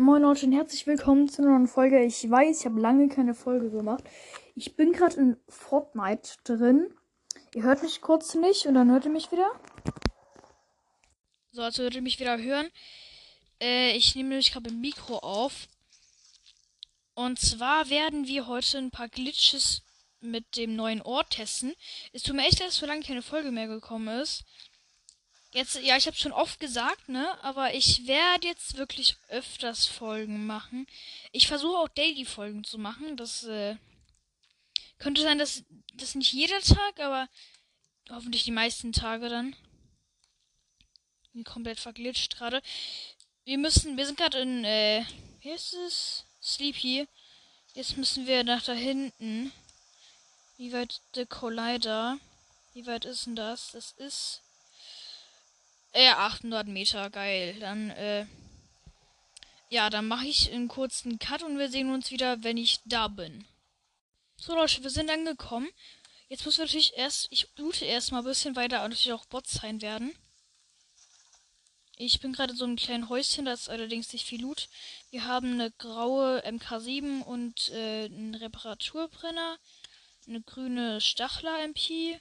Moin Leute und herzlich willkommen zu einer neuen Folge. Ich weiß, ich habe lange keine Folge gemacht. Ich bin gerade in Fortnite drin. Ihr hört mich kurz nicht und dann hört ihr mich wieder. So, also hört ihr mich wieder hören. Äh, ich nehme nämlich gerade ein Mikro auf. Und zwar werden wir heute ein paar Glitches mit dem neuen Ort testen. Es tut mir echt leid, dass so lange keine Folge mehr gekommen ist. Jetzt, ja, ich habe schon oft gesagt, ne? Aber ich werde jetzt wirklich öfters Folgen machen. Ich versuche auch Daily-Folgen zu machen. Das äh, könnte sein, dass das nicht jeder Tag, aber hoffentlich die meisten Tage dann. Bin komplett verglitscht gerade. Wir müssen, wir sind gerade in, äh, wie ist es? Sleepy. Jetzt müssen wir nach da hinten. Wie weit der Collider? Wie weit ist denn das? Das ist äh, 800 Meter, geil. Dann, äh, ja, dann mache ich einen kurzen Cut und wir sehen uns wieder, wenn ich da bin. So, Leute, wir sind angekommen. Jetzt müssen wir natürlich erst, ich loote erstmal ein bisschen weiter und natürlich auch Bots sein werden. Ich bin gerade so ein kleinen Häuschen, da ist allerdings nicht viel Loot. Wir haben eine graue MK7 und äh, einen Reparaturbrenner, eine grüne Stachler MP,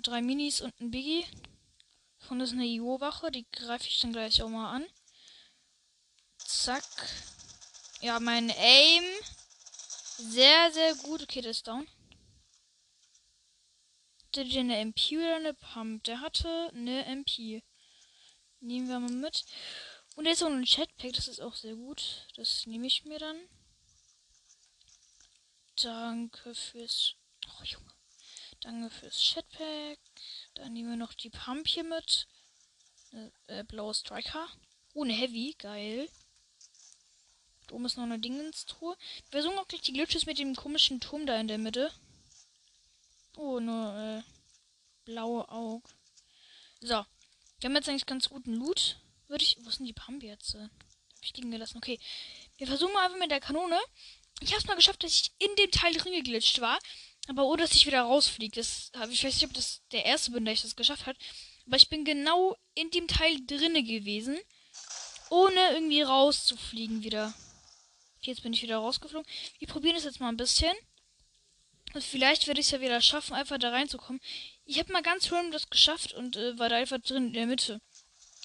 drei Minis und ein Biggie. Und das ist eine IO-Wache, die greife ich dann gleich auch mal an. Zack. Ja, mein Aim. Sehr, sehr gut. Okay, der ist down. Der eine MP oder eine Pump? Der hatte eine MP. Nehmen wir mal mit. Und jetzt auch ein Chatpack, das ist auch sehr gut. Das nehme ich mir dann. Danke fürs. Oh, Junge. Danke fürs Chatpack. Dann nehmen wir noch die Pump hier mit. Eine äh, blaue Striker. Oh, eine Heavy. Geil. Da oben ist noch eine Dingenstruhe. Wir versuchen auch gleich die Glitches mit dem komischen Turm da in der Mitte. Oh, eine äh, blaue Auge. So. Wir haben jetzt eigentlich ganz guten Loot. Würde ich. Wo denn die Pump jetzt? Hab ich liegen gelassen. Okay. Wir versuchen mal einfach mit der Kanone. Ich habe es mal geschafft, dass ich in dem Teil drin geglitscht war. Aber ohne dass ich wieder rausfliege. Das ich weiß nicht, ob das der erste bin, der ich das geschafft hat. Aber ich bin genau in dem Teil drinne gewesen. Ohne irgendwie rauszufliegen wieder. Jetzt bin ich wieder rausgeflogen. Wir probieren es jetzt mal ein bisschen. Und vielleicht werde ich es ja wieder schaffen, einfach da reinzukommen. Ich habe mal ganz random das geschafft und äh, war da einfach drin in der Mitte.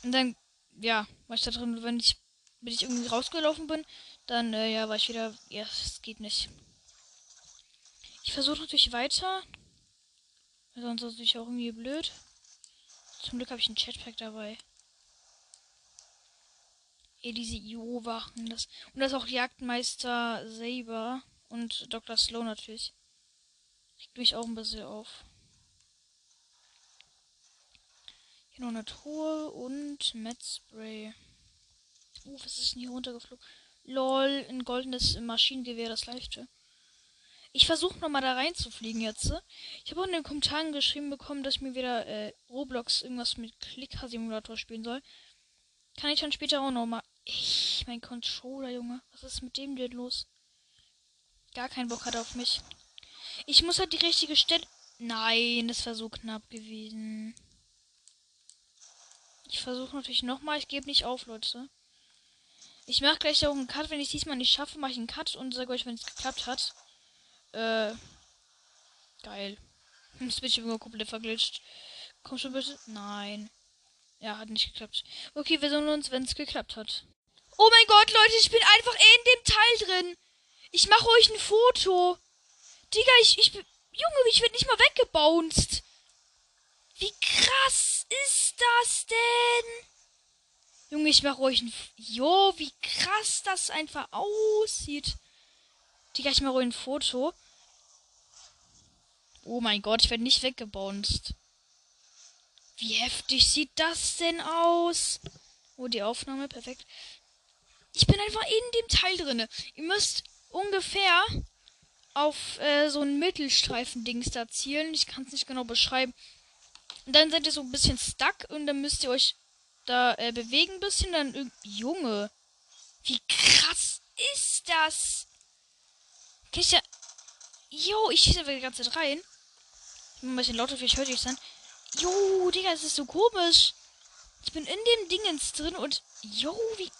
Und dann, ja, war ich da drin, wenn ich, wenn ich irgendwie rausgelaufen bin, dann, äh, ja, war ich wieder, ja, es geht nicht. Ich versuche natürlich weiter. Sonst ist natürlich auch irgendwie blöd. Zum Glück habe ich ein Chatpack dabei. Ey, diese IO-Wachen. Das, und das ist auch Jagdmeister Saber und Dr. Slow natürlich. Regt mich auch ein bisschen auf. Hier noch eine Truhe und Metspray. Uh, was ist denn hier runtergeflogen? Lol, ein goldenes Maschinengewehr, das leichte. Ich versuche nochmal da reinzufliegen jetzt. Ich habe auch in den Kommentaren geschrieben bekommen, dass ich mir wieder äh, Roblox irgendwas mit Klicker-Simulator spielen soll. Kann ich dann später auch nochmal. Ich, mein Controller, Junge. Was ist mit dem denn los? Gar keinen Bock hat auf mich. Ich muss halt die richtige Stelle. Nein, das war so knapp gewesen. Ich versuche natürlich nochmal. Ich gebe nicht auf, Leute. Ich mache gleich auch einen Cut. Wenn ich diesmal nicht schaffe, mache ich einen Cut und sage euch, wenn es geklappt hat. Äh. Geil. Ich immer komplett verglitscht. Komm schon bitte. Nein. Ja, hat nicht geklappt. Okay, wir sehen uns, wenn es geklappt hat. Oh mein Gott, Leute, ich bin einfach in dem Teil drin. Ich mache euch ein Foto. Digga, ich, ich bin. Junge, ich werde nicht mal weggebounced. Wie krass ist das denn? Junge, ich mache euch ein. Jo, wie krass das einfach aussieht. Digga, ich mache ein Foto. Oh mein Gott, ich werde nicht weggebounced. Wie heftig sieht das denn aus? Oh, die Aufnahme, perfekt. Ich bin einfach in dem Teil drinne. Ihr müsst ungefähr auf äh, so ein Mittelstreifen-Dings da zielen. Ich kann es nicht genau beschreiben. Und dann seid ihr so ein bisschen stuck und dann müsst ihr euch da äh, bewegen ein bisschen. Dann Junge, wie krass ist das? Okay, ich ja. Jo, ich schieße die ganze Zeit rein. Ich bin ein bisschen lauter, vielleicht hört ihr es dann. Jo, Digga, es ist so komisch. Ich bin in dem Dingens drin und. Jo, wie.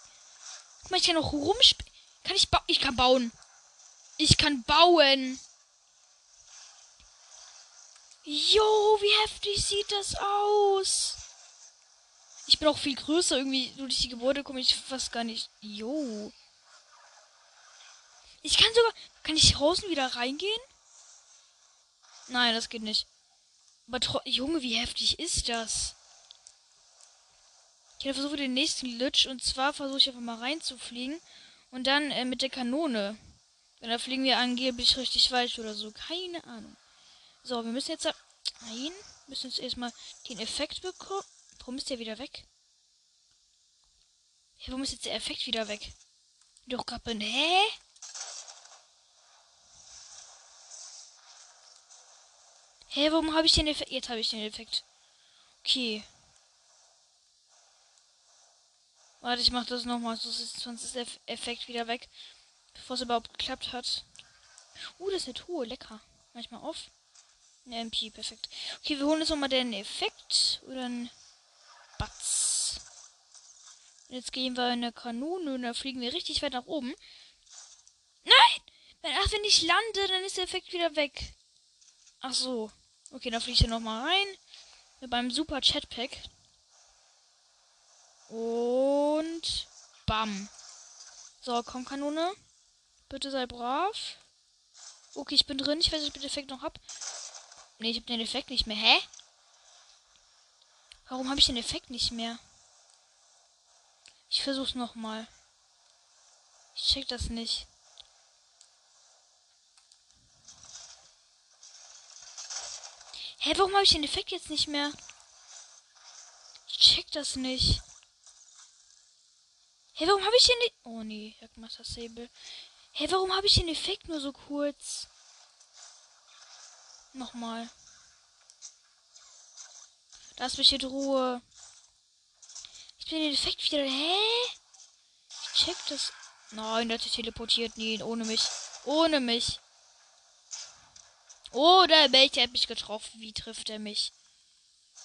Guck mal, ich kann noch rumspielen. Kann ich bauen? Ich kann bauen. Ich kann bauen. Jo, wie heftig sieht das aus? Ich bin auch viel größer irgendwie. Durch die Gebäude komme ich fast gar nicht. Jo. Ich kann sogar. Kann ich draußen wieder reingehen? Nein, das geht nicht. Aber Junge, wie heftig ist das? Ich versuche den nächsten Glitch und zwar versuche ich einfach mal reinzufliegen und dann äh, mit der Kanone. Da fliegen wir angeblich richtig weit oder so. Keine Ahnung. So, wir müssen jetzt. Nein, müssen jetzt erstmal den Effekt bekommen. Warum ist der wieder weg? Ja, warum ist jetzt der Effekt wieder weg? Doch gerade Hä? Hä, warum habe ich den Effekt? Jetzt habe ich den Effekt. Okay. Warte, ich mache das nochmal, sonst ist der Effekt wieder weg. Bevor es überhaupt geklappt hat. Uh, das ist eine Truhe, lecker. Manchmal auf. Eine MP, perfekt. Okay, wir holen jetzt nochmal den Effekt. Oder ein Batz. Jetzt gehen wir in eine Kanone und dann fliegen wir richtig weit nach oben. Nein! Ach, wenn ich lande, dann ist der Effekt wieder weg. Ach so. Okay, dann fliege ich hier nochmal rein. Mit meinem super Chatpack. Und bam. So, komm, Kanone. Bitte sei brav. Okay, ich bin drin. Ich weiß nicht, ob ich den Effekt noch hab. Ne, ich hab den Effekt nicht mehr. Hä? Warum habe ich den Effekt nicht mehr? Ich versuch's nochmal. Ich check das nicht. Hä, warum habe ich den Effekt jetzt nicht mehr? Ich check das nicht. Hä, warum habe ich den... E oh nee, Jagdmaster Sable. Hä, warum habe ich den Effekt nur so kurz? Nochmal. Lass mich in Ruhe. Ich bin den Effekt wieder. Hä? Ich check das. Nein, der hat sich teleportiert. Nee, ohne mich. Ohne mich. Oder welcher hat mich getroffen? Wie trifft er mich?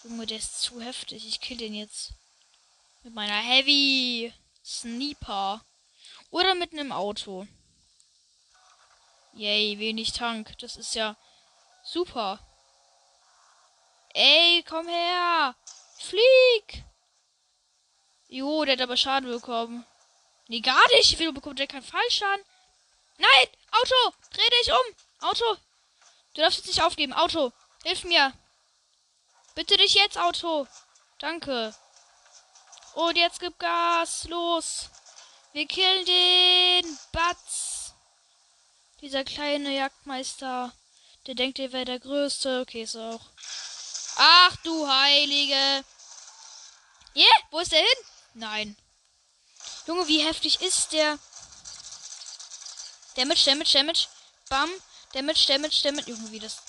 Junge, der ist zu heftig. Ich kill den jetzt. Mit meiner Heavy. Sniper. Oder mit einem Auto. Yay, wenig Tank. Das ist ja super. Ey, komm her. Flieg. Jo, der hat aber Schaden bekommen. Nee, gar nicht. Wieso bekommt der keinen Fallschaden? Nein! Auto! Dreh dich um! Auto! Du darfst jetzt nicht aufgeben. Auto! Hilf mir! Bitte dich jetzt, Auto! Danke. Und jetzt gib Gas. Los. Wir killen den. Batz. Dieser kleine Jagdmeister. Der denkt, er wäre der Größte. Okay, ist auch. Ach du Heilige. Yeah, wo ist der hin? Nein. Junge, wie heftig ist der? Damage, Damage, Damage. Bam. Damage, Damage, Damage. Junge, wie das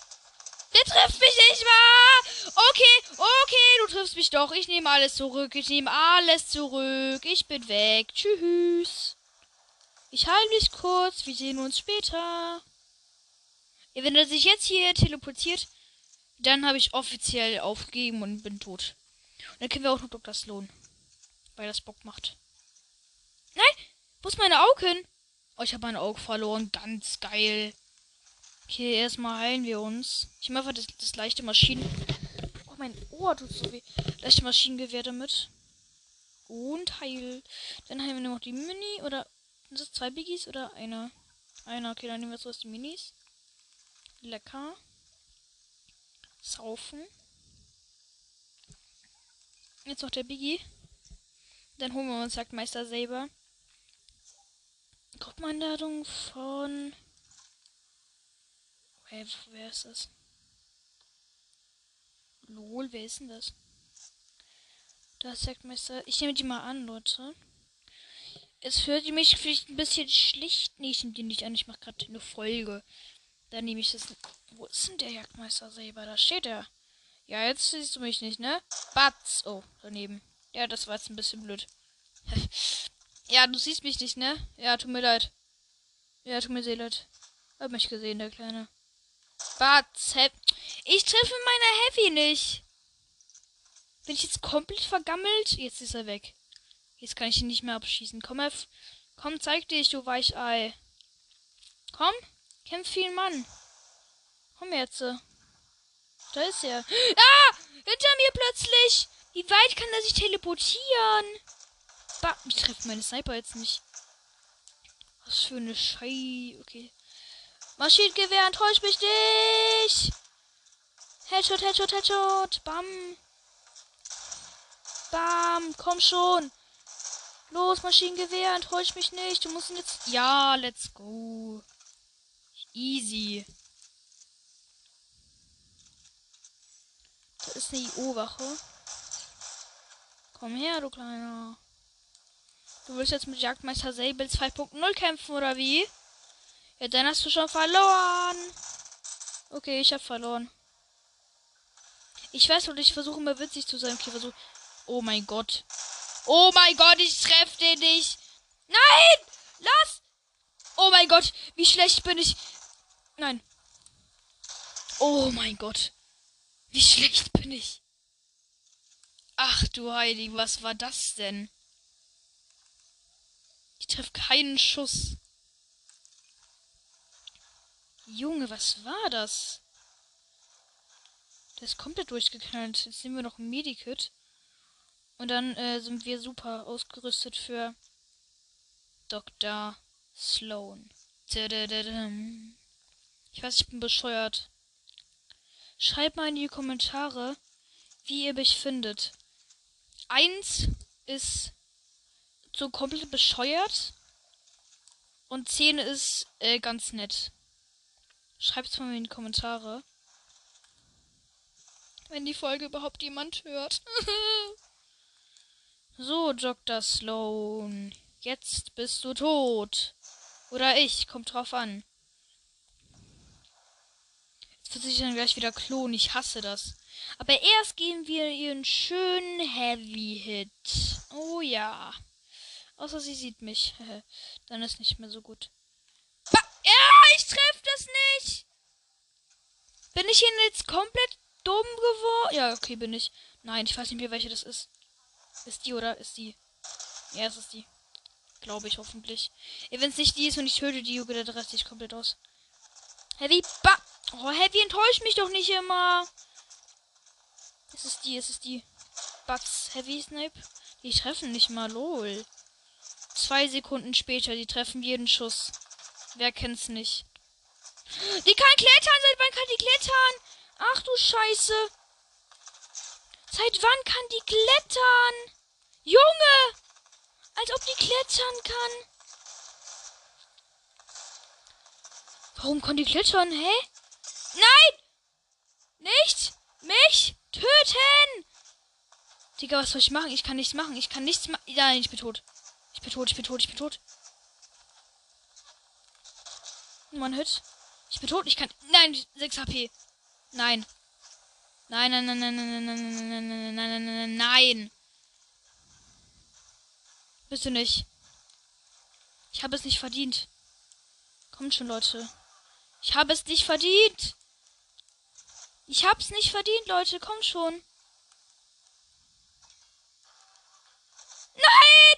der trifft mich nicht mal. Okay, okay, du triffst mich doch. Ich nehme alles zurück. Ich nehme alles zurück. Ich bin weg. Tschüss. Ich heile mich kurz. Wir sehen uns später. Ja, wenn er sich jetzt hier teleportiert, dann habe ich offiziell aufgegeben und bin tot. Und dann können wir auch noch Dr. Sloan. Weil das Bock macht. Nein! Wo ist meine Augen? Oh, ich habe mein Auge verloren. Ganz geil. Okay, erstmal heilen wir uns. Ich mache das, das leichte Maschinen. Oh, mein Ohr tut so weh. Leichte Maschinengewehr damit. Und heil. Dann heilen wir noch die Mini oder. Sind das zwei Biggies oder einer? Einer, okay, dann nehmen wir zuerst die Minis. Lecker. Saufen. Jetzt noch der Biggie. Dann holen wir uns Jagdmeister Saber. Gruppeneinladung von Hey, wer ist das? Lol, wer ist denn das? Das sagt Meister. Ich nehme die mal an, Leute. Es hört mich vielleicht ein bisschen schlicht. Nee, ich nehme die nicht an. Ich mache gerade eine Folge. Dann nehme ich das. Wo ist denn der Jagdmeister selber? Da steht er. Ja, jetzt siehst du mich nicht, ne? Batz. Oh, daneben. Ja, das war jetzt ein bisschen blöd. ja, du siehst mich nicht, ne? Ja, tut mir leid. Ja, tut mir sehr leid. Hab mich gesehen, der Kleine. Batz. Ich treffe meine Heavy nicht. Bin ich jetzt komplett vergammelt? Jetzt ist er weg. Jetzt kann ich ihn nicht mehr abschießen. Komm her. Komm, zeig dich, du Weichei. Komm, kämpf viel Mann. Komm jetzt. Da ist er. Ah! Hinter mir plötzlich! Wie weit kann er sich teleportieren? Bah, ich treffe meine Sniper jetzt nicht. Was für eine Schei. Okay. Maschinengewehr, enttäusch mich nicht! Headshot, Headshot, Headshot. Bam. Bam. Komm schon. Los, Maschinengewehr, enttäusch mich nicht. Du musst ihn jetzt. Ja, let's go. Easy. Da ist eine IO-Wache. Komm her, du Kleiner. Du willst jetzt mit Jagdmeister Sable 2.0 kämpfen, oder wie? Ja, dann hast du schon verloren. Okay, ich hab verloren. Ich weiß und ich versuche immer witzig zu sein. Okay, versuch. Oh mein Gott. Oh mein Gott, ich treffe den nicht. Nein! Lass! Oh mein Gott, wie schlecht bin ich. Nein. Oh mein Gott. Wie schlecht bin ich. Ach du Heidi, was war das denn? Ich treffe keinen Schuss. Junge, was war das? Der ist komplett durchgeknallt. Jetzt nehmen wir noch ein Medikit. Und dann äh, sind wir super ausgerüstet für Dr. Sloan. Ich weiß, ich bin bescheuert. Schreibt mal in die Kommentare, wie ihr mich findet. Eins ist so komplett bescheuert. Und zehn ist äh, ganz nett. Schreibt es mal in die Kommentare. Wenn die Folge überhaupt jemand hört. so, Dr. Sloan. Jetzt bist du tot. Oder ich, kommt drauf an. Jetzt wird sich dann gleich wieder klonen. Ich hasse das. Aber erst geben wir ihr einen schönen Heavy Hit. Oh ja. Außer sie sieht mich. dann ist nicht mehr so gut. Ja, ich treffe das nicht. Bin ich ihn jetzt komplett dumm geworden? Ja, okay, bin ich. Nein, ich weiß nicht mehr, welche das ist. Ist die oder ist die? Ja, es ist die. Glaube ich hoffentlich. Wenn es nicht die ist und ich töte die, Junge, der Rest ich komplett aus. Heavy, ba Oh, Heavy, enttäuscht mich doch nicht immer. Es ist die, es ist die. Bugs, Heavy Snipe. Die treffen nicht mal, lol. Zwei Sekunden später, die treffen jeden Schuss. Wer kennt's nicht? Die kann klettern, seit wann kann die klettern? Ach du Scheiße. Seit wann kann die klettern? Junge! Als ob die klettern kann. Warum kann die klettern, hä? Nein! Nicht! Mich töten! Digga, was soll ich machen? Ich kann nichts machen. Ich kann nichts machen. Nein, ich bin tot. Ich bin tot, ich bin tot, ich bin tot. Mann, Hit. Ich bin tot, ich kann. Nein, 6 HP. Nein. Nein, nein, nein, nein, nein, nein, nein, nein, nein, nein, nein, nein, nein. Bist du nicht. Ich habe es nicht verdient. Kommt schon, Leute. Ich habe es nicht verdient. Ich hab's nicht verdient, Leute. Komm schon. Nein!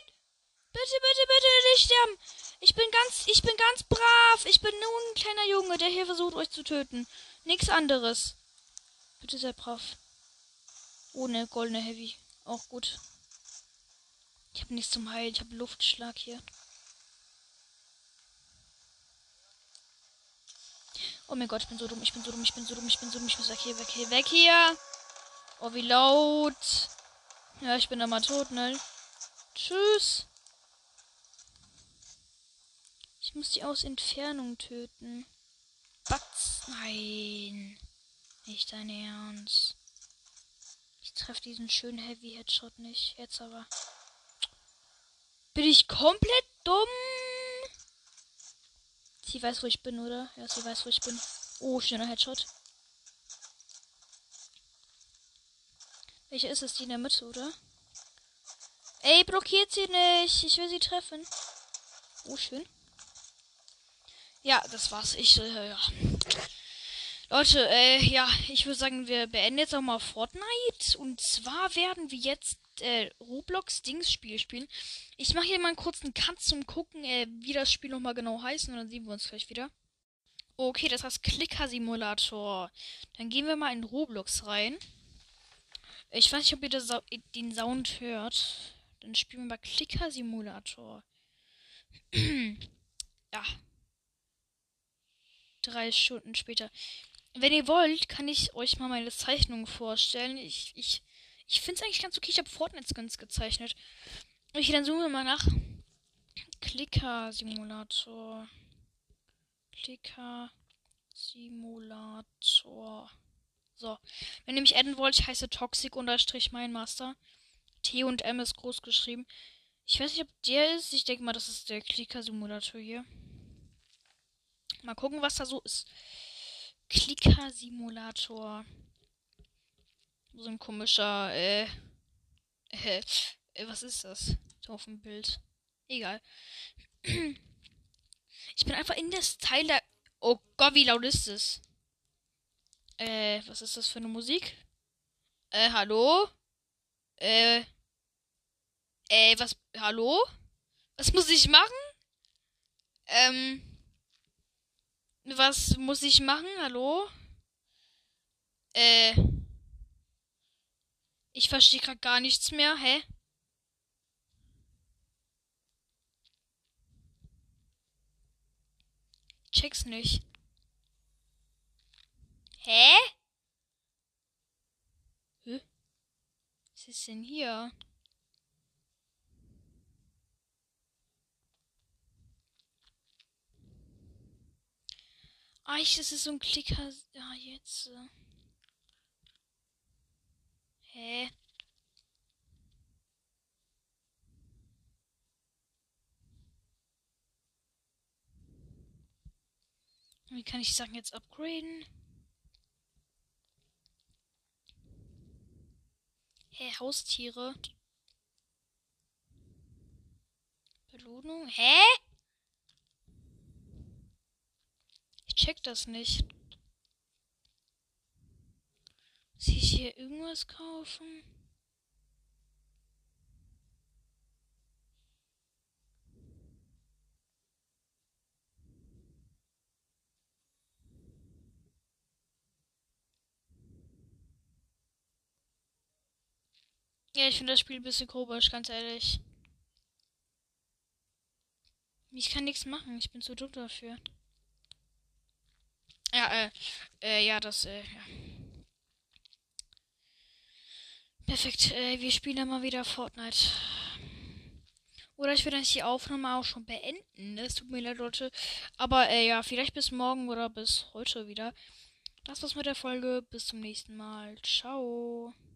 Bitte, bitte, bitte nicht sterben. Ich bin ganz, ich bin ganz brav. Ich bin nur ein kleiner Junge, der hier versucht, euch zu töten. Nichts anderes. Bitte sehr brav. Ohne goldene Heavy. Auch gut. Ich habe nichts zum Heilen. Ich habe Luftschlag hier. Oh mein Gott, ich bin so dumm, ich bin so dumm, ich bin so dumm, ich bin so dumm, ich muss weg hier, weg hier, weg hier. Oh, wie laut. Ja, ich bin da mal tot, ne? Tschüss. Ich muss die aus Entfernung töten. Batz. Nein. Nicht dein Ernst. Ich treffe diesen schönen Heavy Headshot nicht. Jetzt aber. Bin ich komplett dumm? Sie weiß, wo ich bin, oder? Ja, sie weiß, wo ich bin. Oh, schöner Headshot. Welche ist es? Die in der Mitte, oder? Ey, blockiert sie nicht. Ich will sie treffen. Oh, schön. Ja, das war's. Ich, äh, ja. Leute, äh, ja, ich würde sagen, wir beenden jetzt auch mal Fortnite. Und zwar werden wir jetzt äh, Roblox-Dings-Spiel spielen. Ich mache hier mal einen kurzen Cut zum Gucken, äh, wie das Spiel nochmal genau heißt. Und dann sehen wir uns gleich wieder. Okay, das heißt Clicker-Simulator. Dann gehen wir mal in Roblox rein. Ich weiß nicht, ob ihr Sa den Sound hört. Dann spielen wir mal Clicker-Simulator. ja. Drei Stunden später. Wenn ihr wollt, kann ich euch mal meine Zeichnung vorstellen. Ich, ich, ich finde es eigentlich ganz okay. Ich habe Fortnite ganz gezeichnet. Okay, dann suchen wir mal nach Clicker-Simulator. Clicker-Simulator. So. Wenn ihr mich adden wollt, ich heiße Toxic-Mein Master. T und M ist groß geschrieben. Ich weiß nicht, ob der ist. Ich denke mal, das ist der Clicker-Simulator hier. Mal gucken, was da so ist. Clicker-Simulator. So ein komischer, äh, äh, was ist das? Auf dem Bild. Egal. Ich bin einfach in das Teil der. Oh Gott, wie laut ist es? Äh, was ist das für eine Musik? Äh, hallo? Äh. Äh, was. Hallo? Was muss ich machen? Ähm. Was muss ich machen? Hallo? Äh. Ich verstehe gerade gar nichts mehr. Hä? check's nicht. Hä? Hä? Was ist denn hier? Ah, ich, das ist so ein Klicker. Ah, jetzt. Hä? Wie kann ich Sachen jetzt upgraden? Hä, Haustiere. Belohnung? Hä? Ich check das nicht. Muss ich hier irgendwas kaufen? Ja, ich finde das Spiel ein bisschen komisch, ganz ehrlich. Ich kann nichts machen, ich bin zu dumm dafür. Ja, äh, äh, ja, das, äh, ja. Perfekt, äh, wir spielen dann mal wieder Fortnite. Oder ich würde die Aufnahme auch schon beenden. Es tut mir leid, Leute. Aber, äh, ja, vielleicht bis morgen oder bis heute wieder. Das war's mit der Folge. Bis zum nächsten Mal. Ciao.